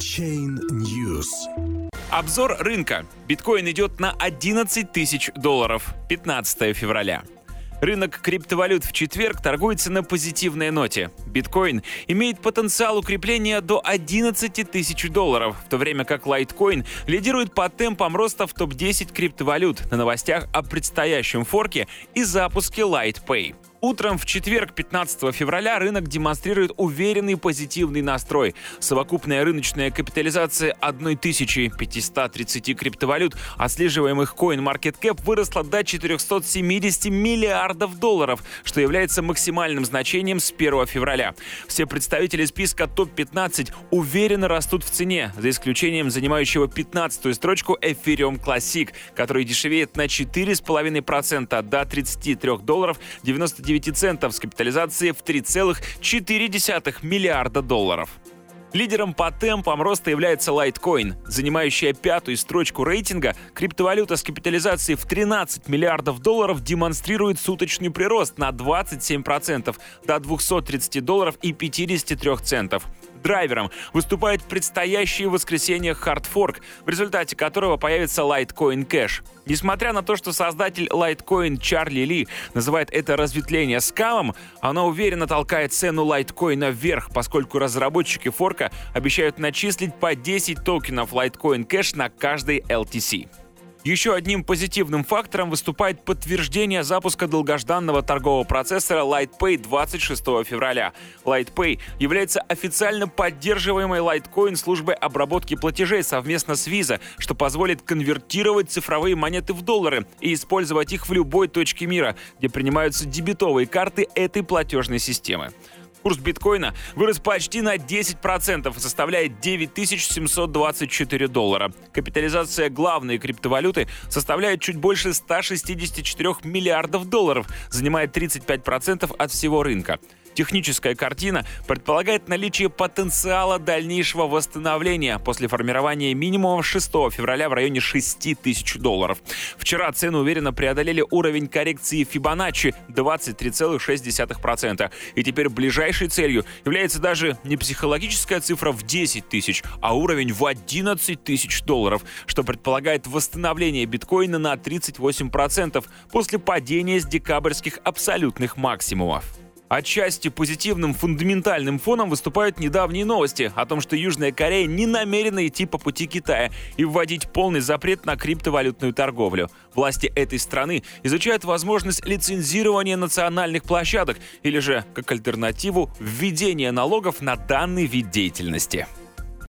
Chain News. Обзор рынка. Биткоин идет на 11 тысяч долларов. 15 февраля. Рынок криптовалют в четверг торгуется на позитивной ноте. Биткоин имеет потенциал укрепления до 11 тысяч долларов, в то время как лайткоин лидирует по темпам роста в топ-10 криптовалют на новостях о предстоящем форке и запуске LightPay. Утром в четверг, 15 февраля, рынок демонстрирует уверенный позитивный настрой. Совокупная рыночная капитализация 1530 криптовалют, отслеживаемых CoinMarketCap, выросла до 470 миллиардов долларов, что является максимальным значением с 1 февраля. Все представители списка топ-15 уверенно растут в цене, за исключением занимающего 15-ю строчку Ethereum Classic, который дешевеет на 4,5% до 33 долларов 99 99 центов с капитализацией в 3,4 миллиарда долларов. Лидером по темпам роста является Litecoin, занимающая пятую строчку рейтинга. Криптовалюта с капитализацией в 13 миллиардов долларов демонстрирует суточный прирост на 27% до 230 долларов и 53 центов драйвером выступает предстоящее воскресенье Hardfork, в результате которого появится Litecoin Cash. Несмотря на то, что создатель Litecoin Чарли Ли называет это разветвление скамом, она уверенно толкает цену Litecoin вверх, поскольку разработчики форка обещают начислить по 10 токенов Litecoin Cash на каждый LTC. Еще одним позитивным фактором выступает подтверждение запуска долгожданного торгового процессора LightPay 26 февраля. LightPay является официально поддерживаемой Litecoin службой обработки платежей совместно с Visa, что позволит конвертировать цифровые монеты в доллары и использовать их в любой точке мира, где принимаются дебетовые карты этой платежной системы. Курс биткоина вырос почти на 10% и составляет 9724 доллара. Капитализация главной криптовалюты составляет чуть больше 164 миллиардов долларов, занимает 35% от всего рынка. Техническая картина предполагает наличие потенциала дальнейшего восстановления после формирования минимума 6 февраля в районе 6 тысяч долларов. Вчера цены уверенно преодолели уровень коррекции Fibonacci 23,6%. И теперь ближайшей целью является даже не психологическая цифра в 10 тысяч, а уровень в 11 тысяч долларов, что предполагает восстановление биткоина на 38% после падения с декабрьских абсолютных максимумов. Отчасти позитивным фундаментальным фоном выступают недавние новости о том, что Южная Корея не намерена идти по пути Китая и вводить полный запрет на криптовалютную торговлю. Власти этой страны изучают возможность лицензирования национальных площадок или же, как альтернативу, введения налогов на данный вид деятельности.